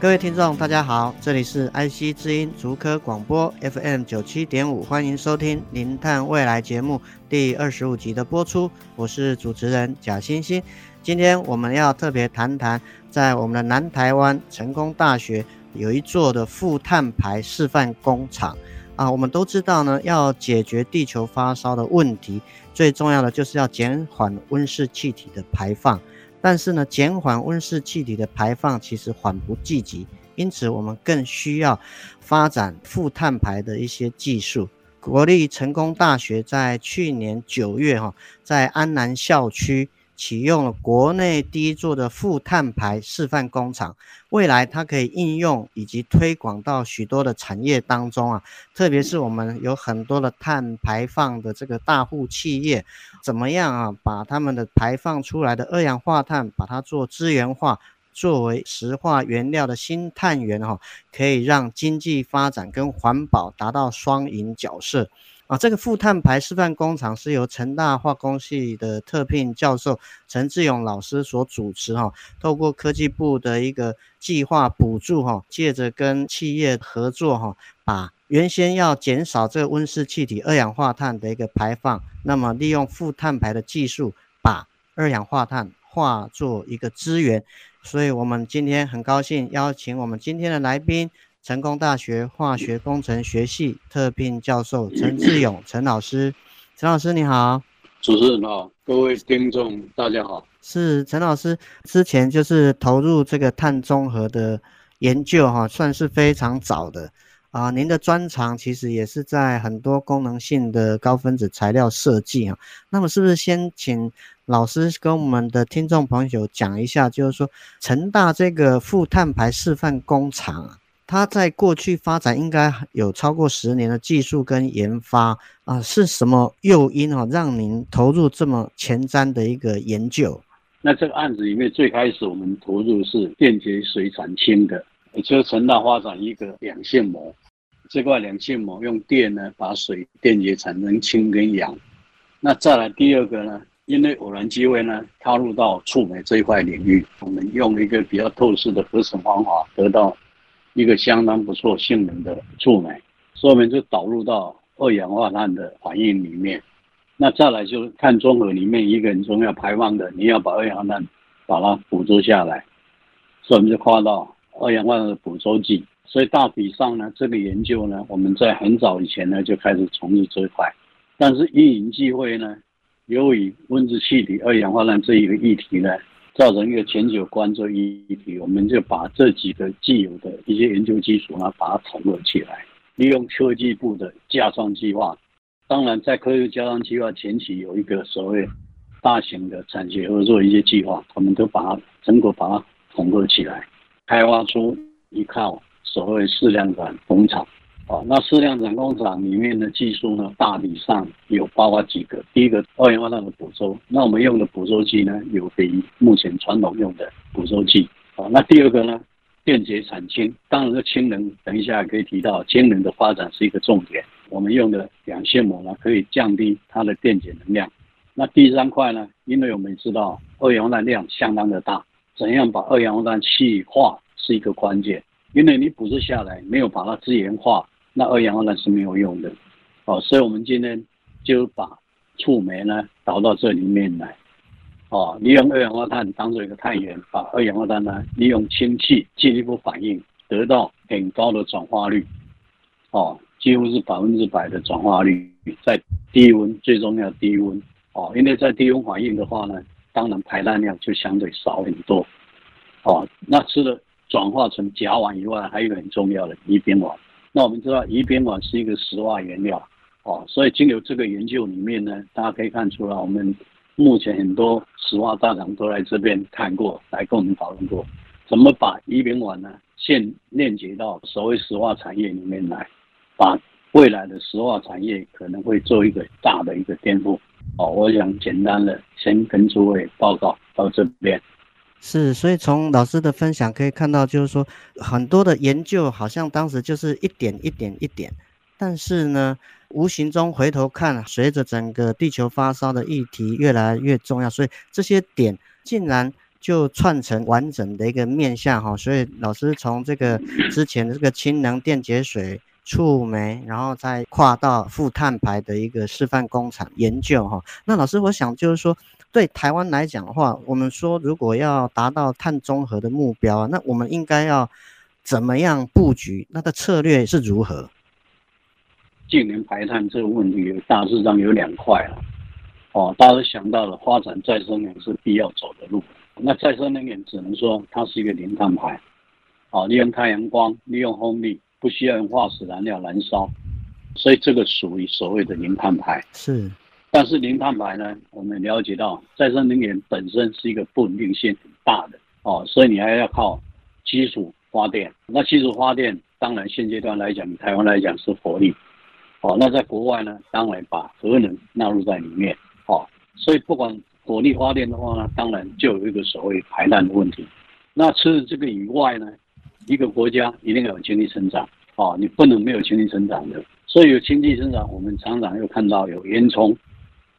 各位听众，大家好，这里是 IC 之音竹科广播 FM 九七点五，欢迎收听《零碳未来》节目第二十五集的播出，我是主持人贾欣欣。今天我们要特别谈谈，在我们的南台湾成功大学有一座的负碳排示范工厂啊。我们都知道呢，要解决地球发烧的问题，最重要的就是要减缓温室气体的排放。但是呢，减缓温室气体的排放其实缓不济急，因此我们更需要发展负碳排的一些技术。国立成功大学在去年九月哈，在安南校区。启用了国内第一座的负碳排示范工厂，未来它可以应用以及推广到许多的产业当中啊，特别是我们有很多的碳排放的这个大户企业，怎么样啊，把他们的排放出来的二氧化碳，把它做资源化，作为石化原料的新碳源哈，可以让经济发展跟环保达到双赢角色。啊，这个负碳排示范工厂是由成大化工系的特聘教授陈志勇老师所主持哈，透过科技部的一个计划补助哈，借着跟企业合作哈，把原先要减少这个温室气体二氧化碳的一个排放，那么利用负碳排的技术，把二氧化碳化作一个资源，所以我们今天很高兴邀请我们今天的来宾。成功大学化学工程学系特聘教授陈志勇陈老师，陈老师你好，主持人好，各位听众大家好。是陈老师之前就是投入这个碳中和的研究哈，算是非常早的啊。您的专长其实也是在很多功能性的高分子材料设计啊。那么是不是先请老师跟我们的听众朋友讲一下，就是说成大这个负碳排示范工厂啊？它在过去发展应该有超过十年的技术跟研发啊，是什么诱因啊，让您投入这么前瞻的一个研究？那这个案子里面最开始我们投入是电解水产氢的，也就是成大发展一个两线膜，这块两线膜用电呢把水电解产生氢跟氧。那再来第二个呢，因为偶然机会呢踏入到触媒这一块领域，我们用一个比较透视的合成方法得到。一个相当不错性能的触媒，所以我们就导入到二氧化碳的反应里面。那再来就是碳中和里面一个很重要排放的，你要把二氧化碳把它捕捉下来，所以我们就跨到二氧化碳的捕捉剂。所以大体上呢，这个研究呢，我们在很早以前呢就开始从事这一块，但是因缘际会呢，由于温室气体二氧化碳这一个议题呢。造成一个全球关注议题，我们就把这几个既有的一些研究基础呢，把它统合起来，利用科技部的加装计划。当然，在科技加装计划前期有一个所谓大型的产学合作一些计划，我们都把它成果把它统合起来，开发出一套所谓适量产工厂。啊，那试量产工厂里面的技术呢，大体上有包括几个。第一个，二氧化碳的捕捉，那我们用的捕捉剂呢，有比目前传统用的捕捉剂。啊，那第二个呢，电解产氢，当然这氢能，等一下可以提到，氢能的发展是一个重点。我们用的两线膜呢，可以降低它的电解能量。那第三块呢，因为我们知道二氧化碳量相当的大，怎样把二氧化碳气化是一个关键，因为你捕捉下来没有把它资源化。那二氧化碳是没有用的，哦，所以我们今天就把触媒呢导到这里面来，哦，利用二氧化碳当做一个碳源，把二氧化碳呢利用氢气进一步反应，得到很高的转化率，哦，几乎是百分之百的转化率，在低温最重要低温，哦，因为在低温反应的话呢，当然排碳量就相对少很多，哦，那除了转化成甲烷以外，还有一个很重要的乙丙烷。那我们知道，乙丙烷是一个石化原料，哦，所以经由这个研究里面呢，大家可以看出来，我们目前很多石化大厂都来这边看过来跟我们讨论过，怎么把乙丙烷呢，现链接到所谓石化产业里面来，把未来的石化产业可能会做一个大的一个颠覆。哦，我想简单的先跟诸位报告到这边。是，所以从老师的分享可以看到，就是说很多的研究好像当时就是一点一点一点，但是呢，无形中回头看，随着整个地球发烧的议题越来越重要，所以这些点竟然就串成完整的一个面向哈。所以老师从这个之前的这个氢能电解水、触媒，然后再跨到负碳排的一个示范工厂研究哈。那老师，我想就是说。对台湾来讲的话，我们说如果要达到碳中和的目标，那我们应该要怎么样布局？那个策略是如何？近年排碳这个问题，大致上有两块了。哦，大家都想到了发展再生能源是必要走的路。那再生能源只能说它是一个零碳排。哦，利用太阳光，利用风力，不需要用化石燃料燃烧，所以这个属于所谓的零碳排。是。但是零碳排呢，我们了解到再生能源本身是一个不稳定性很大的哦，所以你还要靠基础发电。那基础发电当然现阶段来讲，台湾来讲是火力哦。那在国外呢，当然把核能纳入在里面哦。所以不管火力发电的话呢，当然就有一个所谓排碳的问题。那除了这个以外呢，一个国家一定要有经济成长哦，你不能没有经济成长的。所以有经济成长，我们常常又看到有烟囱。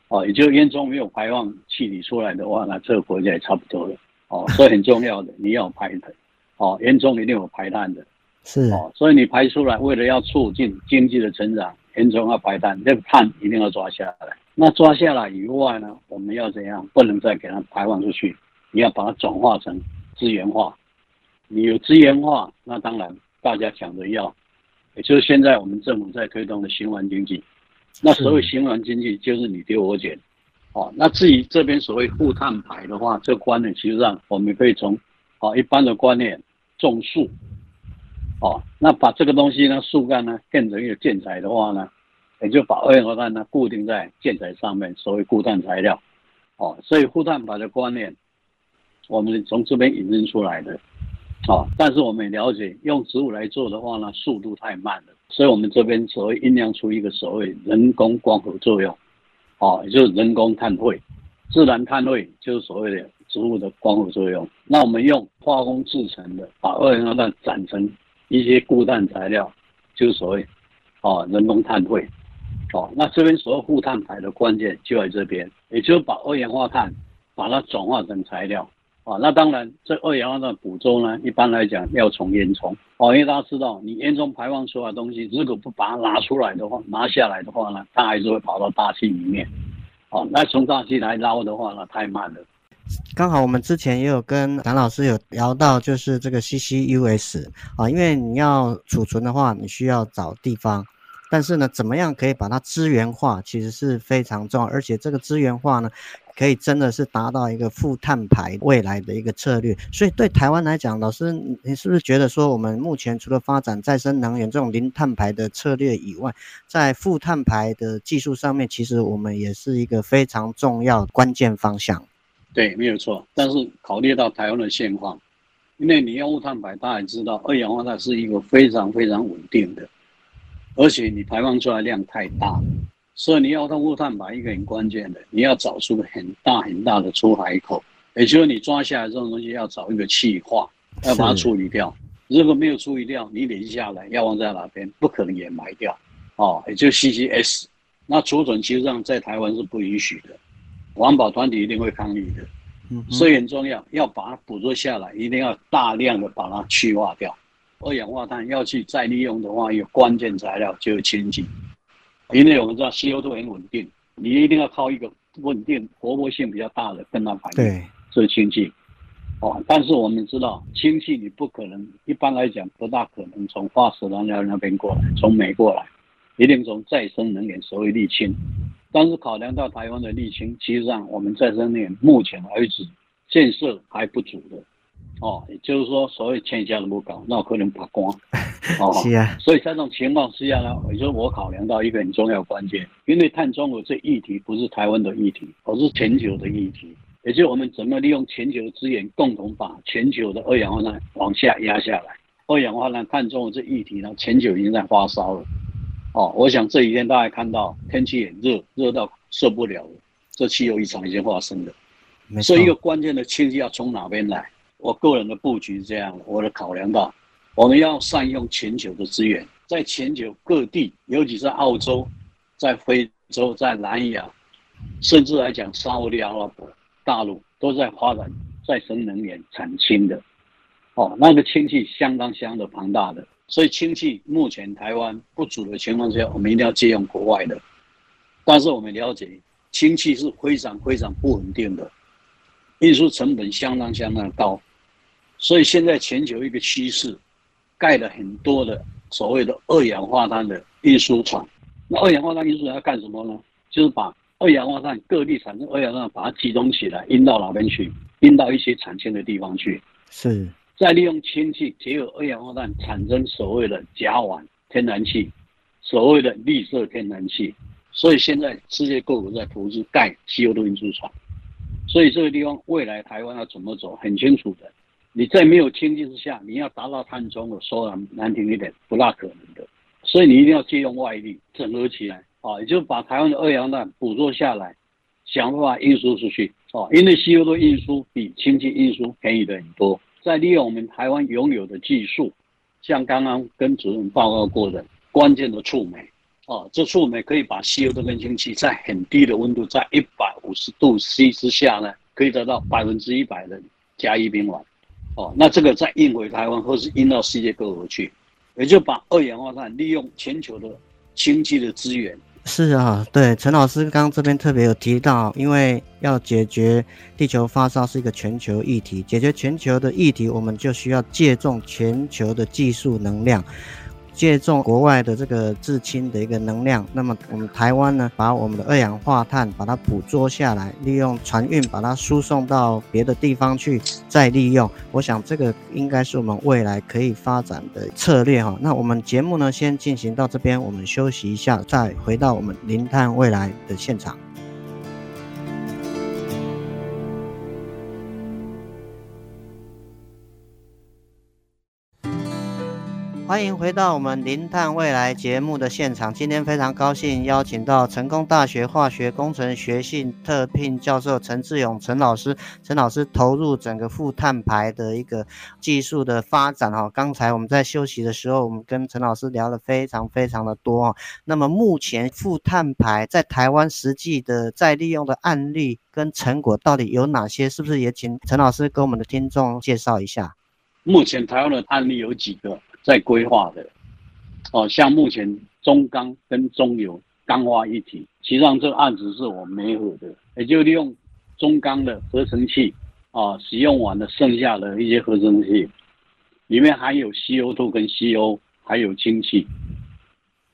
哦，也就是烟囱没有排放气体出来的话，那这个国家也差不多了。哦，所以很重要的，你要排的。哦，烟囱一定有排碳的。是。哦，所以你排出来，为了要促进经济的成长，烟囱要排碳，这个碳一定要抓下来。那抓下来以外呢，我们要怎样？不能再给它排放出去，你要把它转化成资源化。你有资源化，那当然大家讲的要，也就是现在我们政府在推动的循环经济。那所谓循环经济就是你丢我捡，哦，那至于这边所谓负碳排的话，这个观念其实上我们可以从，哦，一般的观念种树，哦，那把这个东西呢，树干呢变成一个建材的话呢，也就把二氧化碳呢固定在建材上面，所谓固碳材料，哦，所以负碳排的观念，我们从这边引申出来的，哦，但是我们也了解用植物来做的话呢，速度太慢了。所以我们这边所谓酝酿出一个所谓人工光合作用，哦，也就是人工碳汇，自然碳汇就是所谓的植物的光合作用。那我们用化工制成的，把二氧化碳转成一些固碳材料，就是所谓哦人工碳汇，哦，那这边所谓负碳排的关键就在这边，也就是把二氧化碳把它转化成材料。啊，那当然，这二氧化碳捕捉呢，一般来讲要从烟囱哦，因为大家知道，你烟囱排放出来的东西，如果不把它拿出来的话，拿下来的话呢，它还是会跑到大气里面。哦，那从大气来捞的话呢，太慢了。刚好我们之前也有跟谭老师有聊到，就是这个 CCUS 啊，因为你要储存的话，你需要找地方。但是呢，怎么样可以把它资源化，其实是非常重要。而且这个资源化呢，可以真的是达到一个负碳排未来的一个策略。所以对台湾来讲，老师，你是不是觉得说，我们目前除了发展再生能源这种零碳排的策略以外，在负碳排的技术上面，其实我们也是一个非常重要关键方向？对，没有错。但是考虑到台湾的现况，因为你用负碳排，大家也知道，二氧化碳是一个非常非常稳定的。而且你排放出来量太大，所以你要通过碳排一个很关键的，你要找出很大很大的出海口，也就是你抓下来这种东西要找一个气化，要把它处理掉。如果没有处理掉，你累积下来要放在哪边？不可能也埋掉，哦，也就 CCS。那储存其实上在台湾是不允许的，环保团体一定会抗议的。嗯，所以很重要，要把它捕捉下来，一定要大量的把它去化掉。二氧化碳要去再利用的话，一个关键材料就是氢气，因为我们知道 CO 都很稳定，你一定要靠一个稳定、活泼性比较大的跟它反应，对，是氢气。哦，但是我们知道氢气你不可能，一般来讲不大可能从化石燃料那边过来，从煤过来，一定从再生能源，所谓沥青。但是考量到台湾的沥青，其实上我们再生能源目前为止建设还不足的。哦，也就是说，所谓欠下都不高，那我可能把关。哦，是啊。所以在这种情况之下呢，也就是我考量到一个很重要的关键，因为碳中和这议题不是台湾的议题，而是全球的议题。也就是我们怎么利用全球的资源，共同把全球的二氧化碳往下压下来。二氧化碳碳中和这议题呢，全球已经在发烧了。哦，我想这几天大家看到天气很热，热到受不了了，这气候异常已经发生了。所以一个关键的氢气要从哪边来？我个人的布局是这样，我的考量到，我们要善用全球的资源，在全球各地，尤其是澳洲、在非洲、在南亚，甚至来讲沙乌地阿拉伯大陆都在发展再生能源产氢的，哦，那个氢气相当相当的庞大的，所以氢气目前台湾不足的情况下，我们一定要借用国外的，但是我们了解氢气是非常非常不稳定的，运输成本相当相当的高。所以现在全球一个趋势，盖了很多的所谓的二氧化碳的运输船。那二氧化碳运输船要干什么呢？就是把二氧化碳各地产生二氧化碳，把它集中起来，运到哪边去？运到一些产氢的地方去。是。再利用氢气结合二氧化碳，产生所谓的甲烷天然气，所谓的绿色天然气。所以现在世界各国在投资盖 CO2 运输船。所以这个地方未来台湾要怎么走，很清楚的。你在没有氢气之下，你要达到碳中和，说难难听一点，不大可能的。所以你一定要借用外力整合起来啊，也就是把台湾的二氧化碳捕捉下来，想办法运输出去啊。因为 CO2 的运输比氢气运输便宜的很多。再利用我们台湾拥有的技术，像刚刚跟主任报告过的关键的触媒啊，这触媒可以把 CO2 跟氢气在很低的温度，在一百五十度 C 之下呢，可以得到百分之一百的甲乙丙烷。哦，那这个再运回台湾，或是运到世界各国去，也就把二氧化碳利用全球的氢气的资源。是啊，对，陈老师刚刚这边特别有提到，因为要解决地球发烧是一个全球议题，解决全球的议题，我们就需要借重全球的技术能量。借重国外的这个制氢的一个能量，那么我们台湾呢，把我们的二氧化碳把它捕捉下来，利用船运把它输送到别的地方去再利用。我想这个应该是我们未来可以发展的策略哈。那我们节目呢，先进行到这边，我们休息一下，再回到我们零碳未来的现场。欢迎回到我们零碳未来节目的现场。今天非常高兴邀请到成功大学化学工程学系特聘教授陈志勇陈老师。陈老师投入整个负碳排的一个技术的发展哈。刚才我们在休息的时候，我们跟陈老师聊了非常非常的多。那么目前负碳排在台湾实际的再利用的案例跟成果到底有哪些？是不是也请陈老师给我们的听众介绍一下？目前台湾的案例有几个？在规划的，哦，像目前中钢跟中油钢化一体，实际上这个案子是我们媒合的，也就利用中钢的合成器啊，使用完的剩下的一些合成器，里面含有 CO2 跟 CO，还有氢气，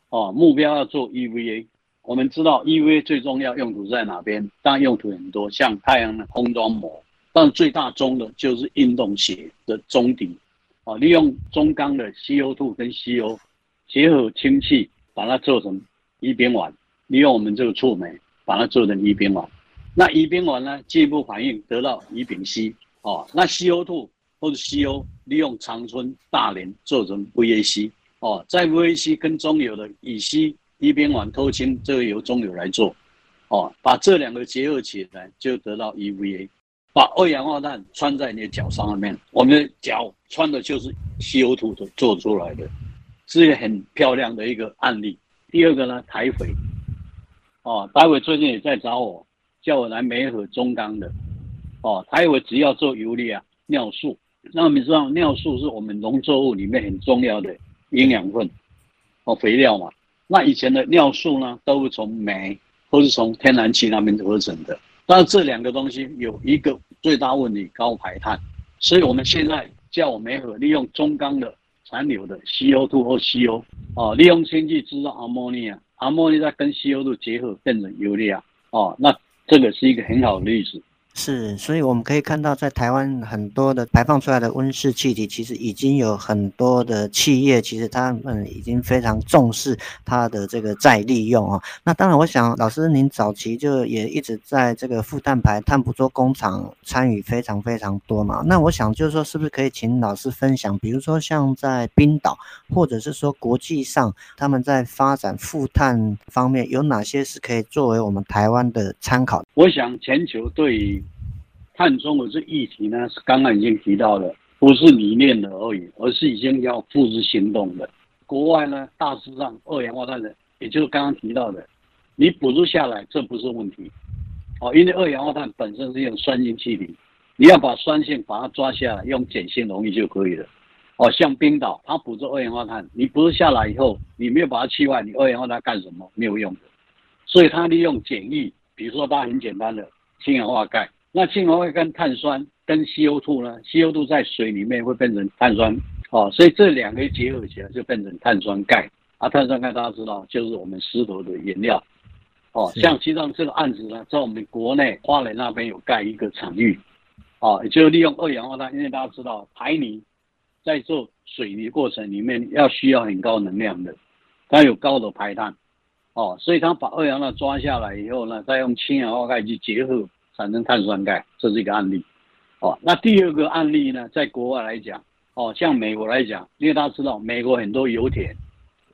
哦，目标要做 EVA。我们知道 EVA 最重要用途在哪边？当然用途很多，像太阳能封装膜，但最大宗的就是运动鞋的中底。啊，利用中钢的 CO2 跟 CO 结合氢气，把它做成乙丙烷，利用我们这个触媒把它做成乙丙烷。那乙丙烷呢，进一步反应得到乙丙烯。哦，那 CO2 或者 CO 利用长春、大连做成 VAC。哦，在 VAC 跟中油的乙烯乙丙烷脱氢，这个由中油来做。哦，把这两个结合起来，就得到 EVA。把二氧化碳穿在你的脚上面，我们的脚穿的就是 CO2 的做出来的，是一个很漂亮的一个案例。第二个呢，台肥，哦，台肥最近也在找我，叫我来梅河中钢的，哦，台肥只要做游离啊尿素，那我们知道尿素是我们农作物里面很重要的营养分，哦，肥料嘛。那以前的尿素呢，都是从煤或是从天然气那边合成的。但是这两个东西有一个最大问题，高排碳，所以我们现在叫我媒合利用中钢的残留的 CO2 或 CO，哦，利用氢气制造 ammonia，ammonia 再跟 CO2 结合变成 urea，哦，那这个是一个很好的例子。是，所以我们可以看到，在台湾很多的排放出来的温室气体，其实已经有很多的企业，其实他们已经非常重视它的这个再利用啊。那当然，我想老师您早期就也一直在这个负碳排碳捕捉工厂参与非常非常多嘛。那我想就是说，是不是可以请老师分享，比如说像在冰岛，或者是说国际上他们在发展负碳方面有哪些是可以作为我们台湾的参考？我想全球对碳中和这议题呢，是刚刚已经提到了，不是理念的而已，而是已经要付诸行动的。国外呢，大致上二氧化碳的，也就是刚刚提到的，你捕捉下来，这不是问题。哦，因为二氧化碳本身是一种酸性气体，你要把酸性把它抓下来，用碱性溶液就可以了。哦，像冰岛，它捕捉二氧化碳，你不是下来以后，你没有把它气化，你二氧化碳干什么？没有用的。所以它利用碱液，比如说它很简单的氢氧化钙。那氢氧化钙跟碳酸跟 CO2 呢？CO2 在水里面会变成碳酸，哦，所以这两个结合起来就变成碳酸钙。啊，碳酸钙大家知道就是我们石头的原料，哦，像其实这个案子呢，在我们国内花莲那边有盖一个场域，哦，也就是利用二氧化碳，因为大家知道排泥在做水泥过程里面要需要很高能量的，它有高的排碳，哦，所以它把二氧化碳抓下来以后呢，再用氢氧化钙去结合。产生碳酸钙，这是一个案例。哦，那第二个案例呢，在国外来讲，哦，像美国来讲，因为大家知道美国很多油田，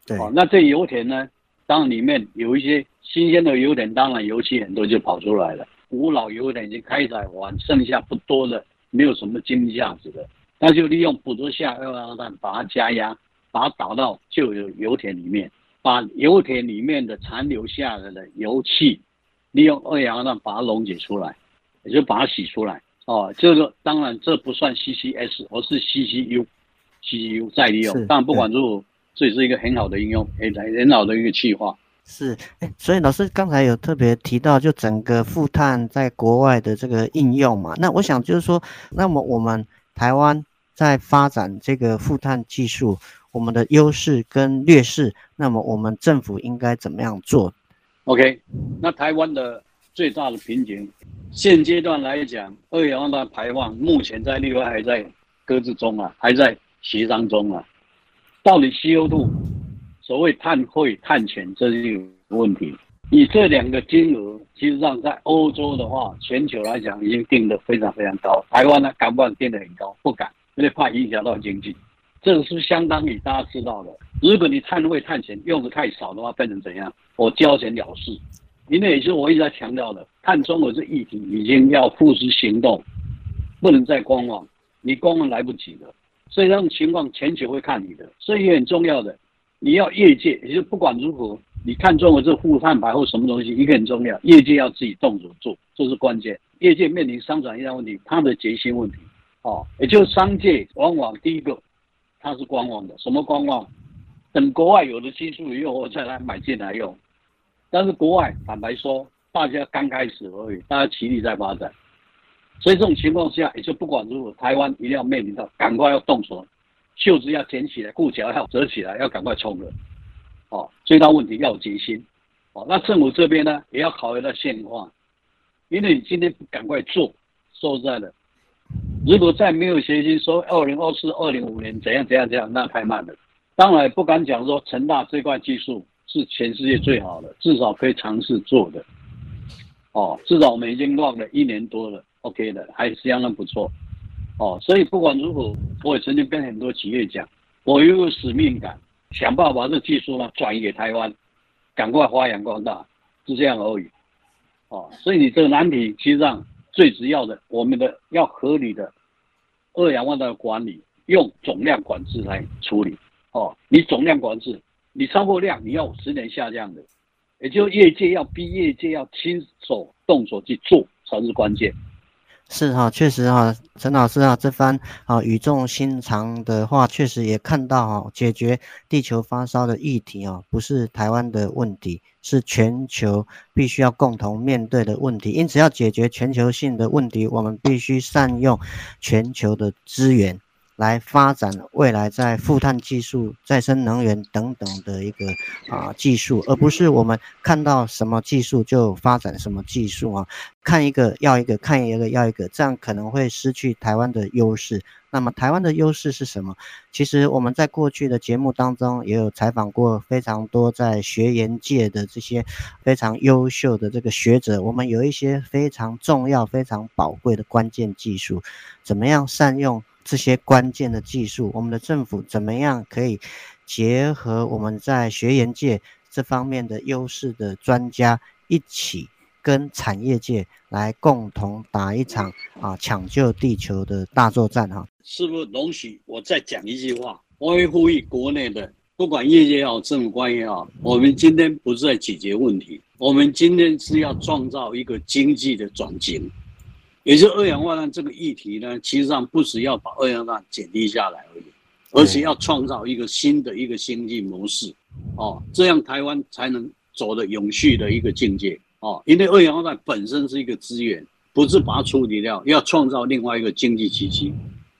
对，哦，那这油田呢，当然里面有一些新鲜的油田，当然油气很多就跑出来了。古老油田已经开采完，剩下不多的，没有什么经济价值的，那就利用捕捉下二氧化碳，把它加压，把它导到旧有油田里面，把油田里面的残留下来的油气。利用二氧化碳把它溶解出来，也就把它洗出来哦。这个当然这不算 CCS，而是 CCU，CCU 再利用。但不管如何，这也是一个很好的应用，很很好的一个计划。是，所以老师刚才有特别提到，就整个负碳在国外的这个应用嘛。那我想就是说，那么我们台湾在发展这个负碳技术，我们的优势跟劣势，那么我们政府应该怎么样做？OK，那台湾的最大的瓶颈，现阶段来讲，二氧化碳排放目前在另外还在搁置中啊，还在协商中啊。到底 CO2 所谓碳汇碳权这是一个问题。以这两个金额，其实上在欧洲的话，全球来讲已经定得非常非常高。台湾呢，敢不敢定得很高？不敢，因为怕影响到经济。这个是相当于大家知道的，如果你碳汇碳权用的太少的话，变成怎样？我交钱了事。因为也是我一直在强调的，碳中和这议题已经要付诸行动，不能再观望，你观望来不及了。所以这种情况，全球会看你的。所以也很重要的，你要业界，也就不管如何，你看中了这负碳排或什么东西，一个很重要，业界要自己动手做，这是关键。业界面临商转一样问题，它的决心问题，哦，也就是商界往往第一个。它是观望的，什么观望？等国外有了技术以后，我再来买进来用。但是国外坦白说，大家刚开始而已，大家齐力在发展，所以这种情况下，也就不管如何，台湾一定要面临到，赶快要动手，袖子要卷起来，裤脚要折起来，要赶快冲了。哦，最大问题要有决心。哦，那政府这边呢，也要考虑到现况，因为你今天不赶快做，说实在的。如果再没有决心说二零二四、二零五年怎样怎样怎样，那太慢了。当然不敢讲说成大这块技术是全世界最好的，至少可以尝试做的。哦，至少我们已经弄了一年多了，OK 的，还是相当不错。哦，所以不管如何，我也曾经跟很多企业讲，我有使命感，想办法把这技术呢转移给台湾，赶快发扬光大，是这样而已。哦，所以你这个难题，其实上。最主要的，我们的要合理的二氧化碳管理，用总量管制来处理。哦，你总量管制，你超过量，你要十年下降的，也就业界要逼业界要亲手动手去做，才是关键。是哈，确实哈，陈老师啊，这番啊语重心长的话，确实也看到哈，解决地球发烧的议题啊，不是台湾的问题，是全球必须要共同面对的问题。因此，要解决全球性的问题，我们必须善用全球的资源。来发展未来在负碳技术、再生能源等等的一个啊技术，而不是我们看到什么技术就发展什么技术啊，看一个要一个，看一个要一个，这样可能会失去台湾的优势。那么台湾的优势是什么？其实我们在过去的节目当中也有采访过非常多在学研界的这些非常优秀的这个学者，我们有一些非常重要、非常宝贵的关键技术，怎么样善用这些关键的技术？我们的政府怎么样可以结合我们在学研界这方面的优势的专家一起？跟产业界来共同打一场啊抢救地球的大作战哈！是不是容许我再讲一句话？我会呼吁国内的，不管业界也好，政府官也好，我们今天不是在解决问题，我们今天是要创造一个经济的转型。也就是二氧化碳这个议题呢，其实上不是要把二氧化碳减低下来而已，而且要创造一个新的一个经济模式哦，这样台湾才能走的永续的一个境界。哦，因为二氧化碳本身是一个资源，不是把它处理掉，要创造另外一个经济奇迹。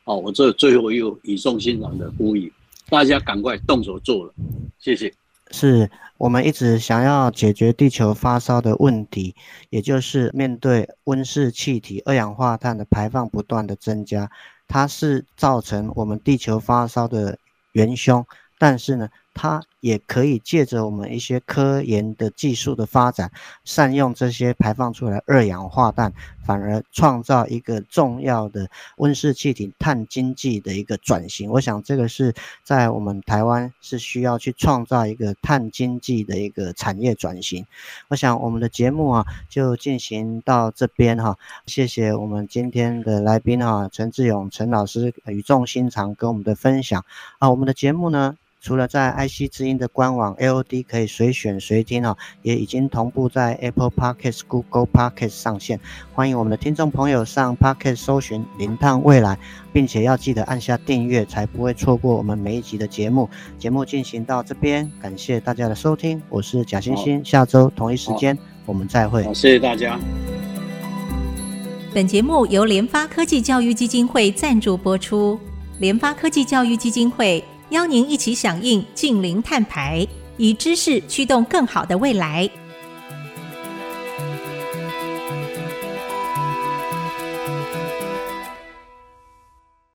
哦，我这最后又语重心长的呼吁，大家赶快动手做了，谢谢。是我们一直想要解决地球发烧的问题，也就是面对温室气体二氧化碳的排放不断的增加，它是造成我们地球发烧的元凶，但是呢，它也可以借着我们一些科研的技术的发展，善用这些排放出来二氧化碳，反而创造一个重要的温室气体碳经济的一个转型。我想这个是在我们台湾是需要去创造一个碳经济的一个产业转型。我想我们的节目啊就进行到这边哈，谢谢我们今天的来宾哈，陈志勇陈老师语重心长跟我们的分享啊，我们的节目呢。除了在 IC 之音的官网 AOD 可以随选随听哦，也已经同步在 Apple Podcast、Google Podcast 上线。欢迎我们的听众朋友上 Podcast 搜寻“零碳未来”，并且要记得按下订阅，才不会错过我们每一集的节目。节目进行到这边，感谢大家的收听，我是贾欣欣，下周同一时间我们再会。好，谢谢大家。本节目由联发科技教育基金会赞助播出，联发科技教育基金会。邀您一起响应净零碳排，以知识驱动更好的未来。